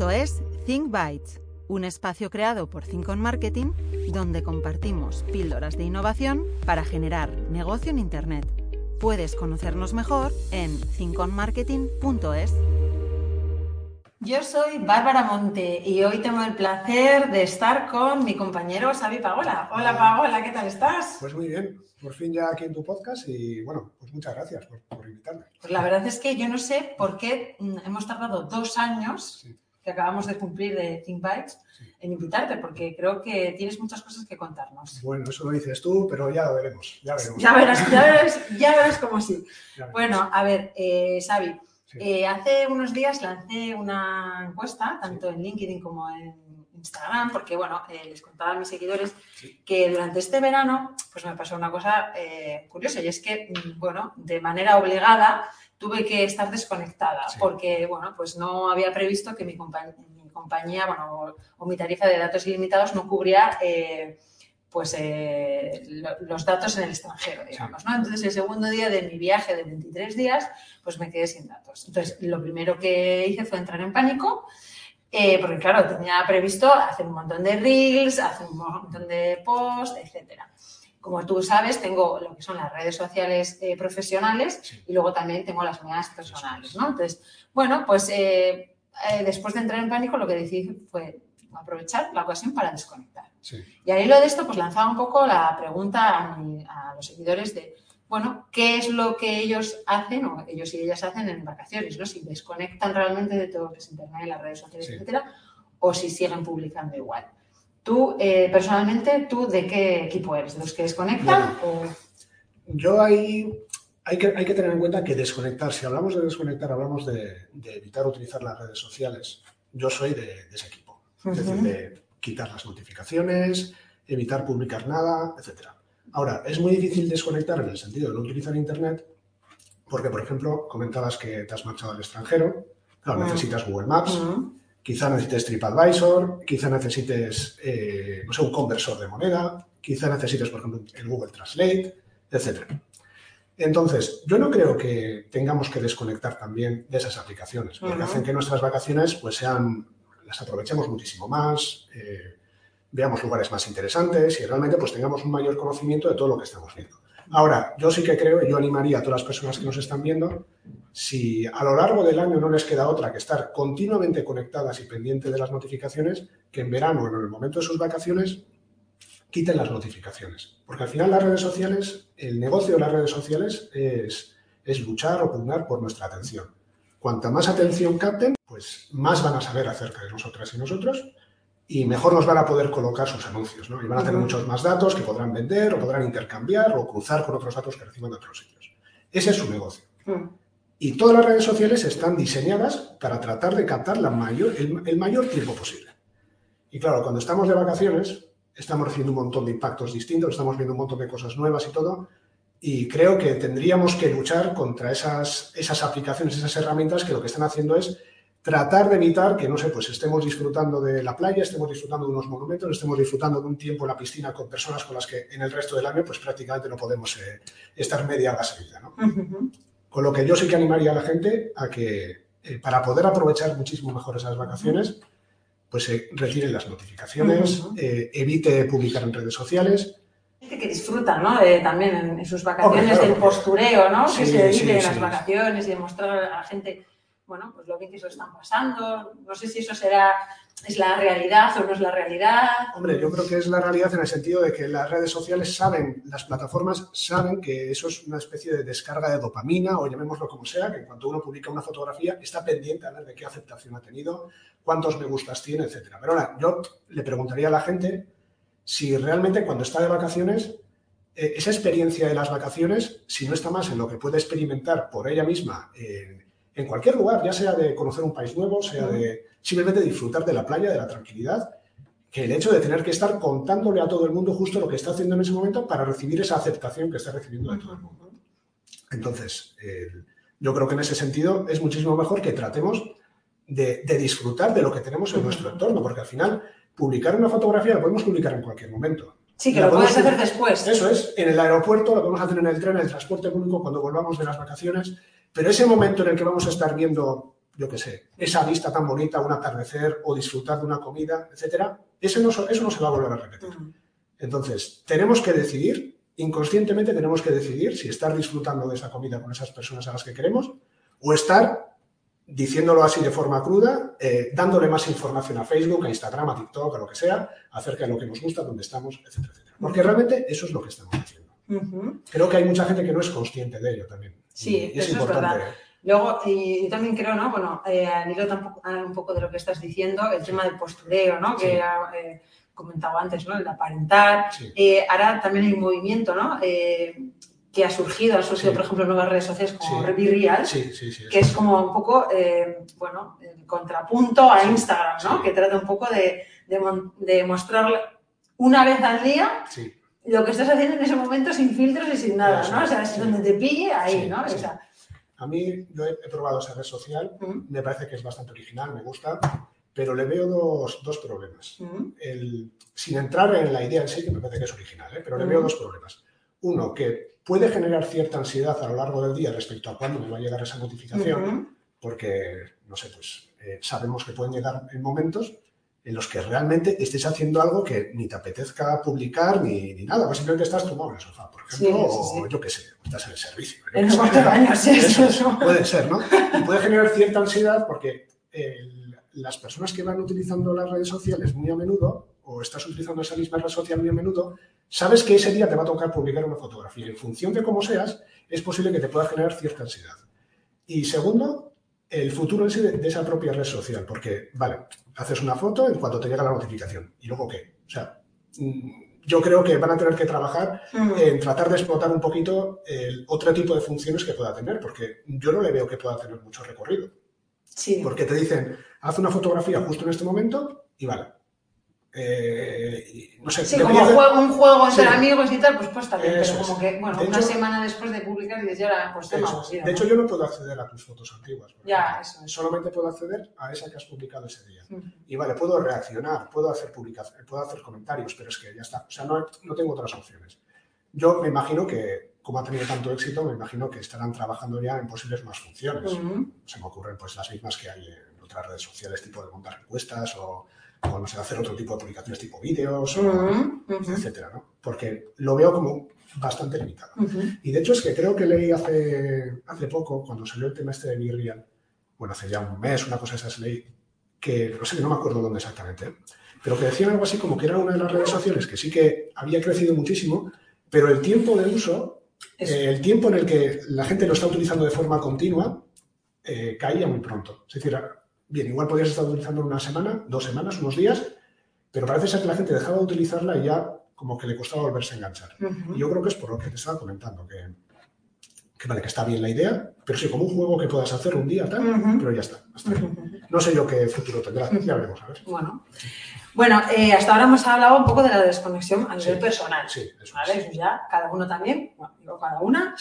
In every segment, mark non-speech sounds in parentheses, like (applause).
Esto es Think Bytes, un espacio creado por Think on Marketing donde compartimos píldoras de innovación para generar negocio en Internet. Puedes conocernos mejor en thinkonmarketing.es. Yo soy Bárbara Monte y hoy tengo el placer de estar con mi compañero Xavi Pagola. Hola Pagola, ¿qué tal estás? Pues muy bien, por fin ya aquí en tu podcast y bueno, pues muchas gracias por, invitarme. Pues la verdad es que yo no sé por qué mm, hemos tardado dos años que acabamos de cumplir de Think Bytes en invitarte, porque creo que tienes muchas cosas que contarnos. Bueno, eso lo dices tú, pero ya lo veremos, ya veremos. Ya verás, ya verás, ya verás cómo sí. Bueno, a ver, eh, Xavi, eh, hace unos días lancé una encuesta, tanto en LinkedIn como en Instagram, porque bueno, eh, les contaba a mis seguidores que durante este verano pues me pasó una cosa eh, curiosa y es que, mm, bueno, de manera obligada tuve que estar desconectada porque, bueno, pues no había previsto que mi, compañía, bueno, o, mi tarifa de datos ilimitados no cubría eh, pues los datos en el extranjero, digamos, ¿no? Entonces, el segundo día de mi viaje de 23 días, pues me quedé sin datos. Entonces, lo primero que hice fue entrar en pánico eh, porque claro, tenía previsto hacer un montón de reels, hacer un montón de posts, etcétera. Como tú sabes, tengo lo que son las redes sociales eh, profesionales y luego también tengo las mías personales, ¿no? Entonces, bueno, pues eh, después de entrar en pánico, lo que decidí fue aprovechar la ocasión para desconectar. Y ahí lo de esto, pues lanzaba un poco la pregunta a los seguidores de, bueno, qué es lo que ellos hacen o ellos y ellas hacen en vacaciones, ¿no? Si desconectan realmente de todo lo que es internet, las redes sociales, etcétera, o si siguen publicando igual. Tú, eh, personalmente, ¿tú de qué equipo eres? ¿De los que desconectan? o... Yo ahí hay que, hay que tener en cuenta que desconectar, si hablamos de desconectar, hablamos de, evitar utilizar las redes sociales. Yo soy de, ese equipo. Es decir, de quitar las notificaciones, evitar publicar nada, etcétera. Ahora, es muy difícil desconectar en el sentido de no utilizar Internet porque, por ejemplo, comentabas que te has marchado al extranjero, claro, necesitas Google Maps. Quizá necesites TripAdvisor, quizá necesites, eh, no sé, un conversor de moneda, quizá necesites, por ejemplo, el Google Translate, etc. Entonces, yo no creo que tengamos que desconectar también de esas aplicaciones, porque hacen que nuestras vacaciones pues sean, las aprovechemos muchísimo más, eh, veamos lugares más interesantes y realmente pues tengamos un mayor conocimiento de todo lo que estamos viendo. Ahora, yo sí que creo, y yo animaría a todas las personas que nos están viendo, si a lo largo del año no les queda otra que estar continuamente conectadas y pendientes de las notificaciones, que en verano en el momento de sus vacaciones quiten las notificaciones. Porque al final las redes sociales, el negocio de las redes sociales es, es luchar o pugnar por nuestra atención. Cuanta más atención capten, pues más van a saber acerca de nosotras y nosotros y mejor nos van a poder colocar sus anuncios, ¿no? Y van a tener muchos más datos que podrán vender o podrán intercambiar o cruzar con otros datos que reciban de otros sitios. Ese es su negocio. Y todas las redes sociales están diseñadas para tratar de captar la mayor, el, mayor tiempo posible. Y claro, cuando estamos de vacaciones, estamos recibiendo un montón de impactos distintos, estamos viendo un montón de cosas nuevas y todo, y creo que tendríamos que luchar contra esas, esas aplicaciones, esas herramientas que lo que están haciendo es tratar de evitar que, no sé, pues estemos disfrutando de la playa, estemos disfrutando de unos monumentos, estemos disfrutando de un tiempo en la piscina con personas con las que en el resto del año pues prácticamente no podemos eh, estar media hora seguida. ¿no? Con lo que yo sí que animaría a la gente a que eh, para poder aprovechar muchísimo mejor esas vacaciones, pues se retiren las notificaciones, eh, evite publicar en redes sociales. que disfruta, ¿no? también en, sus vacaciones del postureo, ¿no? que se dedique en las vacaciones y demostrar a la gente bueno, pues lo que lo están pasando. No sé si eso será, es la realidad o no es la realidad. Hombre, yo creo que es la realidad en el sentido de que las redes sociales saben, las plataformas saben que eso es una especie de descarga de dopamina o llamémoslo como sea, que cuando uno publica una fotografía está pendiente a ver de qué aceptación ha tenido, cuántos me gustas tiene, etcétera. Pero ahora, yo le preguntaría a la gente si realmente cuando está de vacaciones, eh, esa experiencia de las vacaciones, si no está más en lo que puede experimentar por ella misma en cualquier lugar, ya sea de conocer un país nuevo, sea de simplemente disfrutar de la playa, de la tranquilidad, que el hecho de tener que estar contándole a todo el mundo justo lo que está haciendo en ese momento para recibir esa aceptación que está recibiendo de todo el mundo. Entonces, yo creo que en ese sentido es muchísimo mejor que tratemos de, disfrutar de lo que tenemos en nuestro entorno, porque al final publicar una fotografía la podemos publicar en cualquier momento. Sí, que lo puedes hacer después. Eso es, en el aeropuerto, lo podemos hacer en el tren, en el transporte público, cuando volvamos de las vacaciones, pero ese momento en el que vamos a estar viendo, yo qué sé, esa vista tan bonita, un atardecer o disfrutar de una comida, etcétera, eso no, eso no se va a volver a repetir. Entonces, tenemos que decidir, inconscientemente tenemos que decidir si estar disfrutando de esa comida con esas personas a las que queremos o estar diciéndolo así de forma cruda, eh, dándole más información a Facebook, a Instagram, a TikTok, a lo que sea, acerca de lo que nos gusta, dónde estamos, etcétera, etcétera. Porque realmente eso es lo que estamos haciendo. Creo que hay mucha gente que no es consciente de ello también. Sí, eso es verdad. Luego, y yo también creo, ¿no? Bueno, eh, al hilo tampoco, un poco de lo que estás diciendo, el tema del postureo, ¿no? Que eh, comentaba antes, ¿no? El de aparentar. Eh, ahora también hay un movimiento, ¿no? Eh, que ha surgido, ha surgido, por ejemplo, nuevas redes sociales como sí. Real, que es como un poco, eh, bueno, el contrapunto a Instagram, ¿no? Que trata un poco de, de, mostrar una vez al día lo que estás haciendo en ese momento sin filtros y sin nada, ¿no? O sea, es donde te pille, ahí, ¿no? a mí, yo he, probado esa red social, me parece que es bastante original, me gusta, pero le veo dos, dos problemas. El, sin entrar en la idea en sí, que me parece que es original, ¿eh? pero le veo dos problemas. Uno, que puede generar cierta ansiedad a lo largo del día respecto a cuándo me va a llegar esa notificación, porque, no sé, pues eh, sabemos que pueden llegar en momentos en los que realmente estés haciendo algo que ni te apetezca publicar ni, ni nada, pues simplemente estás tumbado en el sofá, por ejemplo, o yo qué sé, estás en el servicio. En el baño, (laughs) sí, eso, eso. Puede ser, ¿no? Y puede generar cierta ansiedad porque las personas que van utilizando las redes sociales muy a menudo, o estás utilizando esa misma red social muy a menudo, sabes que ese día te va a tocar publicar una fotografía. En función de cómo seas, es posible que te pueda generar cierta ansiedad. Y segundo, el futuro en sí de, esa propia red social, porque, vale, haces una foto en cuanto te llega la notificación. ¿Y luego qué? O sea, mm, yo creo que van a tener que trabajar en tratar de explotar un poquito el otro tipo de funciones que pueda tener, porque yo no le veo que pueda tener mucho recorrido. Sí. Porque te dicen, haz una fotografía justo en este momento y vale, eh, no sé, sí, como un juego entre amigos y tal, pues pues también, pero como que, bueno, una semana después de publicar y decir, ahora, pues tema De hecho, yo no puedo acceder a tus fotos antiguas. Ya, eso. Solamente puedo acceder a esa que has publicado ese día. Y vale, puedo reaccionar, puedo hacer publicaciones, puedo hacer comentarios, pero es que ya está. O sea, no, no tengo otras opciones. Yo me imagino que, como ha tenido tanto éxito, me imagino que estarán trabajando ya en posibles más funciones. Se me ocurren pues las mismas que hay en otras redes sociales, tipo de montar encuestas o o no sé, hacer otro tipo de publicaciones tipo vídeos, etcétera, ¿no? Porque lo veo como bastante limitado. Y de hecho es que creo que leí hace, hace poco, cuando salió el tema este de Virreal, bueno, hace ya un mes, una cosa de esas leí, que no sé, no me acuerdo dónde exactamente, pero que decían algo así como que era una de las redes sociales que sí que había crecido muchísimo, pero el tiempo de uso, eh, el tiempo en el que la gente lo está utilizando de forma continua, eh, caía muy pronto. Es decir, bien, igual podías estar utilizando una semana, dos semanas, unos días, pero parece ser que la gente dejaba de utilizarla y ya como que le costaba volverse a enganchar. Y yo creo que es por lo que te estaba comentando, que, que vale, que está bien la idea, pero sí, como un juego que puedas hacer un día, tal, pero ya está. No sé yo qué futuro tendrá, ya veremos, a ver. Bueno. Bueno, eh, hasta ahora hemos hablado un poco de la desconexión a nivel personal. Sí, eso ¿vale? Eso ya, cada uno también, bueno, digo cada una,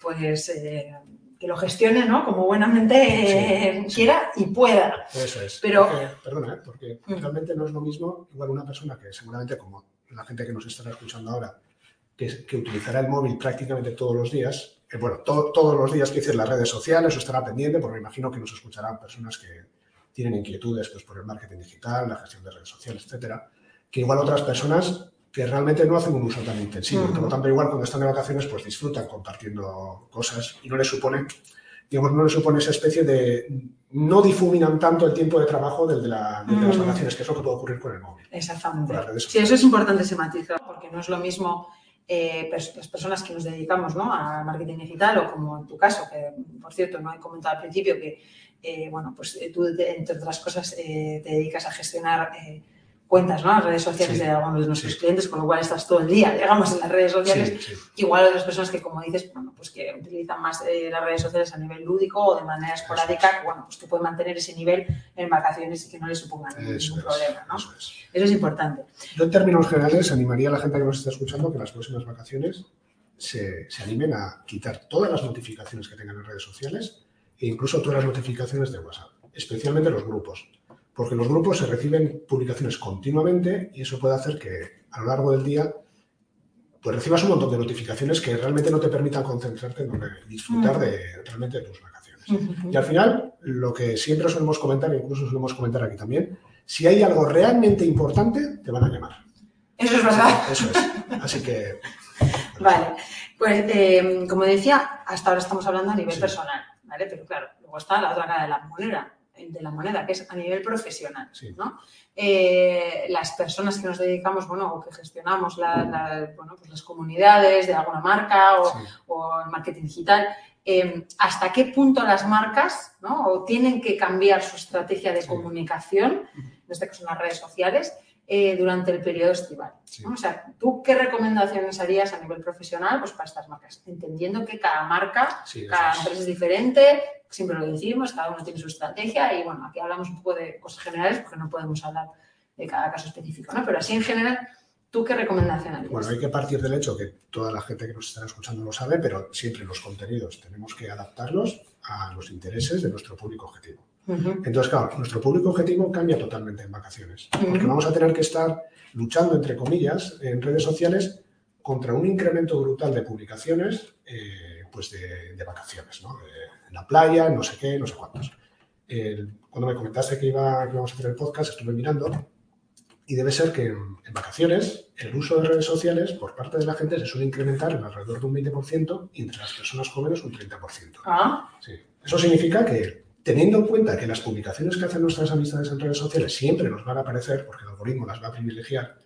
pues eh, que lo gestione, ¿no? Como buenamente eh, quiera y pueda. Eso es. Pero, perdona, ¿eh? porque mm. realmente no es lo mismo, igual una persona que seguramente como la gente que nos estará escuchando ahora, que, que utilizará el móvil prácticamente todos los días, eh, bueno, todos los días que decir las redes sociales o estará pendiente, porque me imagino que nos escucharán personas que tienen inquietudes pues, por el marketing digital, la gestión de redes sociales, etcétera, que igual otras personas que realmente no hacen un uso tan intensivo. Por lo tanto, igual cuando están de vacaciones, pues disfrutan compartiendo cosas y no les supone, digamos, no les supone esa especie de... no difuminan tanto el tiempo de trabajo del de, las vacaciones, que es lo que puede ocurrir con el móvil. Exactamente. Sí, eso es importante ese matiz, porque no es lo mismo eh, las personas que nos dedicamos ¿no? a marketing digital o como en tu caso, que por cierto no he comentado al principio que, eh, bueno, pues tú entre otras cosas eh, te dedicas a gestionar cuentas, ¿no? Las redes sociales de algunos de nuestros clientes, con lo cual estás todo el día, digamos, en las redes sociales. Igual otras personas que, como dices, bueno, pues que utilizan más eh, las redes sociales a nivel lúdico o de manera esporádica, que, bueno, pues que pueden mantener ese nivel en vacaciones y que no les suponga ningún problema, ¿no? Eso es. eso es importante. Yo, en términos generales, animaría a la gente que nos está escuchando que las próximas vacaciones se, se animen a quitar todas las notificaciones que tengan en redes sociales e incluso todas las notificaciones de WhatsApp, especialmente los grupos porque los grupos se reciben publicaciones continuamente y eso puede hacer que a lo largo del día pues recibas un montón de notificaciones que realmente no te permitan concentrarte en disfrutar de realmente de tus vacaciones. Y al final, lo que siempre solemos comentar, incluso solemos comentar aquí también, si hay algo realmente importante, te van a llamar. Eso es verdad. Eso es. Así que... (laughs) Vale, pues eh, como decía, hasta ahora estamos hablando a nivel personal, ¿vale? Pero claro, luego está la otra cara de la moneda, de la moneda, que es a nivel profesional. ¿no? Eh, las personas que nos dedicamos, bueno, o que gestionamos bueno, pues las comunidades de alguna marca o, el marketing digital, em, ¿hasta qué punto las marcas ¿no? o tienen que cambiar su estrategia de comunicación, en este caso en las redes sociales, eh, durante el periodo estival. O sea, ¿tú qué recomendaciones harías a nivel profesional pues, para estas marcas? Entendiendo que cada marca, cada empresa es diferente, siempre lo decimos, cada uno tiene su estrategia y bueno, aquí hablamos un poco de cosas generales porque no podemos hablar de cada caso específico, ¿no? Pero así en general, ¿tú qué recomendación harías? Bueno, hay que partir del hecho que toda la gente que nos está escuchando lo sabe, pero siempre los contenidos tenemos que adaptarlos a los intereses de nuestro público objetivo. Entonces, claro, nuestro público objetivo cambia totalmente en vacaciones, porque vamos a tener que estar luchando, entre comillas, en redes sociales contra un incremento brutal de publicaciones eh, pues de, vacaciones, ¿no? en la playa, no sé qué, no sé cuántos. cuando me comentaste que, iba, que íbamos a hacer el podcast, estuve mirando y debe ser que en, vacaciones el uso de redes sociales por parte de la gente se suele incrementar en alrededor de un 20% y entre las personas jóvenes un 30%. Ah. Sí. Eso significa que teniendo en cuenta que las publicaciones que hacen nuestras amistades en redes sociales siempre nos van a aparecer, porque el algoritmo las va a privilegiar,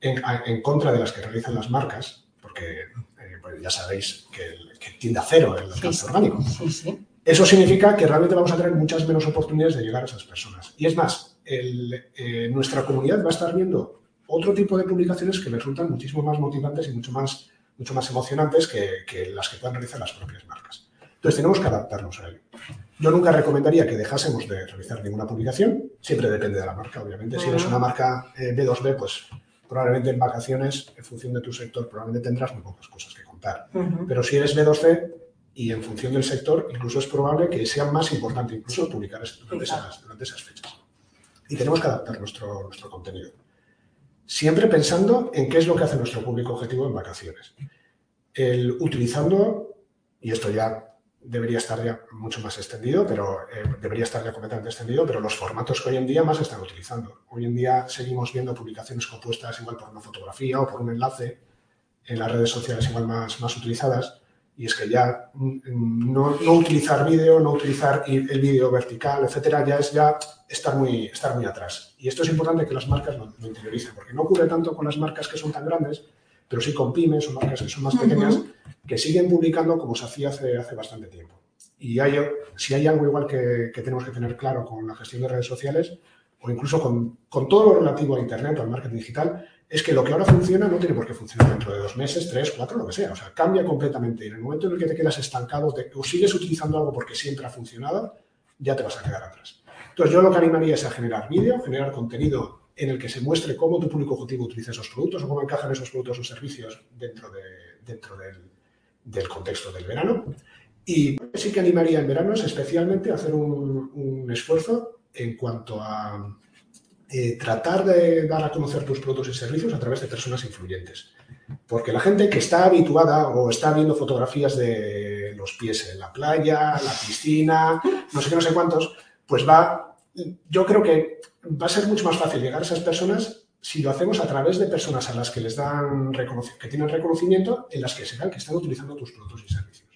en, contra de las que realizan las marcas, porque pues ya sabéis que, tiende a cero el alcance orgánico. Eso significa que realmente vamos a tener muchas menos oportunidades de llegar a esas personas. Y es más, eh, nuestra comunidad va a estar viendo otro tipo de publicaciones que resultan muchísimo más motivantes y mucho más, mucho más emocionantes que, que las que puedan realizar las propias marcas. Entonces tenemos que adaptarnos a ello. Yo nunca recomendaría que dejásemos de realizar ninguna publicación, siempre depende de la marca, obviamente. Si eres una marca B2B, eh, pues probablemente en vacaciones, en función de tu sector, probablemente tendrás muy pocas cosas que contar. Pero si eres B2C y en función del sector, incluso es probable que sea más importante incluso publicar durante esas, durante esas fechas. Y tenemos que adaptar nuestro, nuestro contenido. Siempre pensando en qué es lo que hace nuestro público objetivo en vacaciones. El, utilizando, y esto ya debería estar ya mucho más extendido, pero eh, debería estar ya completamente extendido, pero los formatos que hoy en día más están utilizando. Hoy en día seguimos viendo publicaciones compuestas igual por una fotografía o por un enlace en las redes sociales igual más, más utilizadas, y es que ya mm, no, no utilizar vídeo, no utilizar el vídeo vertical, etcétera, ya es ya estar muy, estar muy atrás. Y esto es importante que las marcas lo, interioricen, porque no ocurre tanto con las marcas que son tan grandes, pero sí con pymes o marcas que son más pequeñas, que siguen publicando como se hacía hace, hace bastante tiempo. Y hay, si hay algo igual que, tenemos que tener claro con la gestión de redes sociales, o incluso con, con, todo lo relativo a Internet al marketing digital, es que lo que ahora funciona no tiene por qué funcionar dentro de dos meses, tres, cuatro, lo que sea. O sea, cambia completamente. Y en el momento en el que te quedas estancado o sigues utilizando algo porque siempre ha funcionado, ya te vas a quedar atrás. Entonces, yo lo que animaría es a generar vídeo, generar contenido en el que se muestre cómo tu público objetivo utiliza esos productos o cómo encajan esos productos o servicios dentro, de, del, contexto del verano. Y sí que animaría en verano es especialmente hacer un, esfuerzo en cuanto a eh, tratar de dar a conocer tus productos y servicios a través de personas influyentes. Porque la gente que está habituada o está viendo fotografías de los pies en la playa, la piscina, no sé qué, no sé cuántos, pues va, yo creo que va a ser mucho más fácil llegar a esas personas si lo hacemos a través de personas a las que les dan que tienen reconocimiento, en las que se vean que están utilizando tus productos y servicios.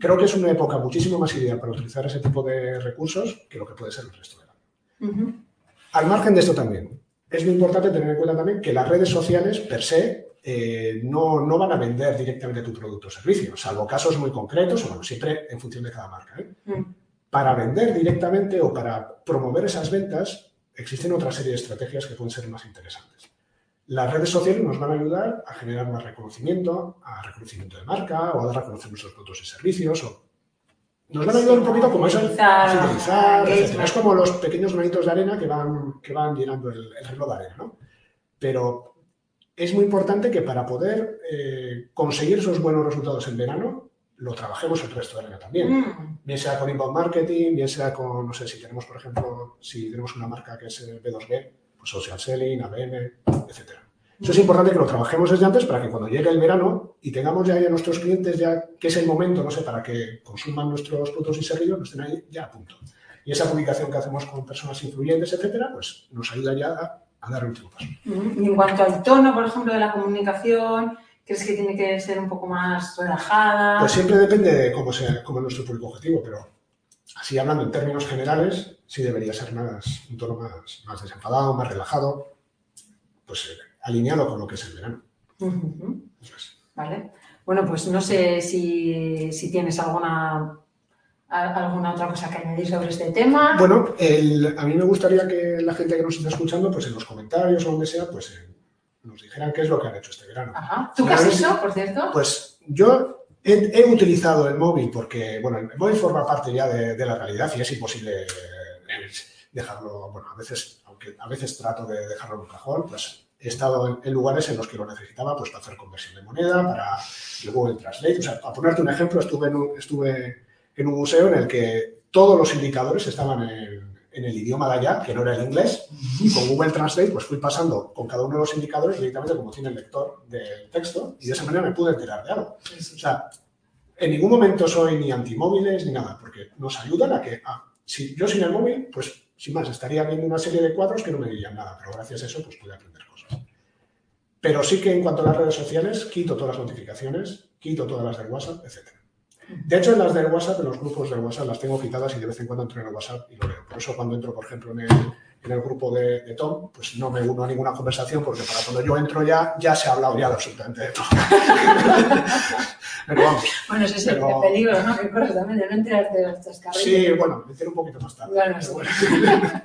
Creo que es una época muchísimo más ideal para utilizar ese tipo de recursos que lo que puede ser el resto del año. Al margen de esto también, es muy importante tener en cuenta también que las redes sociales per se eh, no, no, van a vender directamente tu producto o servicio, salvo casos muy concretos, o bueno, siempre en función de cada marca. ¿eh? Para vender directamente o para promover esas ventas, existen otra serie de estrategias que pueden ser más interesantes. Las redes sociales nos van a ayudar a generar más reconocimiento, a reconocimiento de marca o a dar a conocer nuestros productos y servicios. O nos van a ayudar un poquito como eso, fidelizar, Es como los pequeños granitos de arena que van, que van llenando el, reloj de arena, ¿no? Pero es muy importante que para poder eh, conseguir esos buenos resultados en verano, lo trabajemos el resto del año también. Mm. Bien sea con inbound marketing, bien sea con, no sé, si tenemos, por ejemplo, si tenemos una marca que es B2B, pues social selling, ABM, etcétera. Eso es importante que lo trabajemos desde antes para que cuando llegue el verano y tengamos ya, a nuestros clientes, ya que es el momento, no sé, para que consuman nuestros productos y servicios, estén ahí ya a punto. Y esa publicación que hacemos con personas influyentes, etcétera, pues nos ayuda ya a, dar el último paso. Y en cuanto al tono, por ejemplo, de la comunicación, ¿crees que tiene que ser un poco más relajada? Pues siempre depende de cómo, sea, cómo es nuestro público objetivo, pero así hablando en términos generales, sí debería ser más, un tono más, más desenfadado, más relajado, pues eh, alineado con lo que es el verano. Vale. Bueno, pues no sé si, tienes alguna ¿Alguna otra cosa que añadir sobre este tema? Bueno, a mí me gustaría que la gente que nos está escuchando, pues en los comentarios o donde sea, pues eh, nos dijeran qué es lo que han hecho este verano. Ajá. ¿Tú qué has hecho, por cierto? Pues yo he, utilizado el móvil porque, bueno, el móvil forma parte ya de, la realidad y es imposible eh, dejarlo, bueno, a veces, aunque a veces trato de dejarlo en un cajón, pues he estado en, lugares en los que lo necesitaba pues, para hacer conversión de moneda, para el Google Translate. O sea, para ponerte un ejemplo, estuve en un, estuve en un museo en el que todos los indicadores estaban en, el idioma de allá, que no era el inglés, y con Google Translate pues fui pasando con cada uno de los indicadores directamente como tiene el lector del texto, y de esa manera me pude enterar de algo. O sea, en ningún momento soy ni antimóviles ni nada, porque nos ayudan a que, ah, si yo sin el móvil, pues sin más, estaría viendo una serie de cuadros que no me dirían nada, pero gracias a eso pues pude aprender. Pero sí que en cuanto a las redes sociales, quito todas las notificaciones, quito todas las del WhatsApp, etc. De hecho, en las del WhatsApp, en los grupos del WhatsApp, las tengo quitadas y de vez en cuando entro en el WhatsApp y lo veo. Por eso cuando entro, por ejemplo, en el, grupo de, Tom, pues no me uno a ninguna conversación porque para cuando yo entro ya, ya se ha hablado ya de absolutamente de todo. (laughs) pero vamos. Bueno, ese es el peligro, ¿no? Que también de no enterarte de las carreras. Sí, bueno, me un poquito más tarde. (laughs)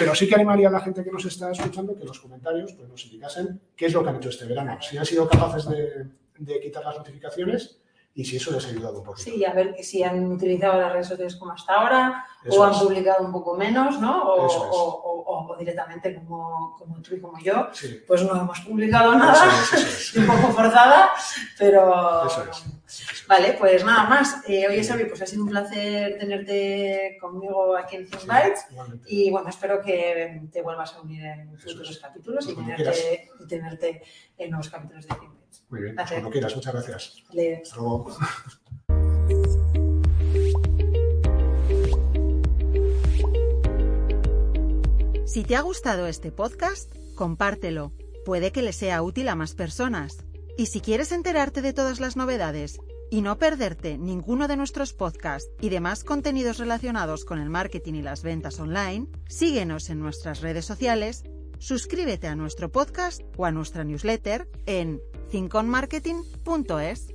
Pero sí que animaría a la gente que nos está escuchando que en los comentarios pues, nos indicasen qué es lo que han hecho este verano. Si han sido capaces de, de quitar las notificaciones y si eso les ha ayudado un poquito. Sí, a ver si han utilizado las redes sociales como hasta ahora o han publicado un poco menos, ¿no? O, o, directamente como, como, tú y como yo, pues no hemos publicado nada, (laughs) un poco forzada, pero... Vale, pues nada más. Eh, oye, Xavi, pues ha sido un placer tenerte conmigo aquí en Think y bueno, espero que te vuelvas a unir en futuros capítulos y tenerte, y tenerte, en nuevos capítulos de Think muy bien, pues cuando quieras, muchas gracias. Hasta luego. Si te ha gustado este podcast, compártelo. Puede que le sea útil a más personas. Y si quieres enterarte de todas las novedades y no perderte ninguno de nuestros podcasts y demás contenidos relacionados con el marketing y las ventas online, síguenos en nuestras redes sociales, suscríbete a nuestro podcast o a nuestra newsletter en thinkonmarketing.es.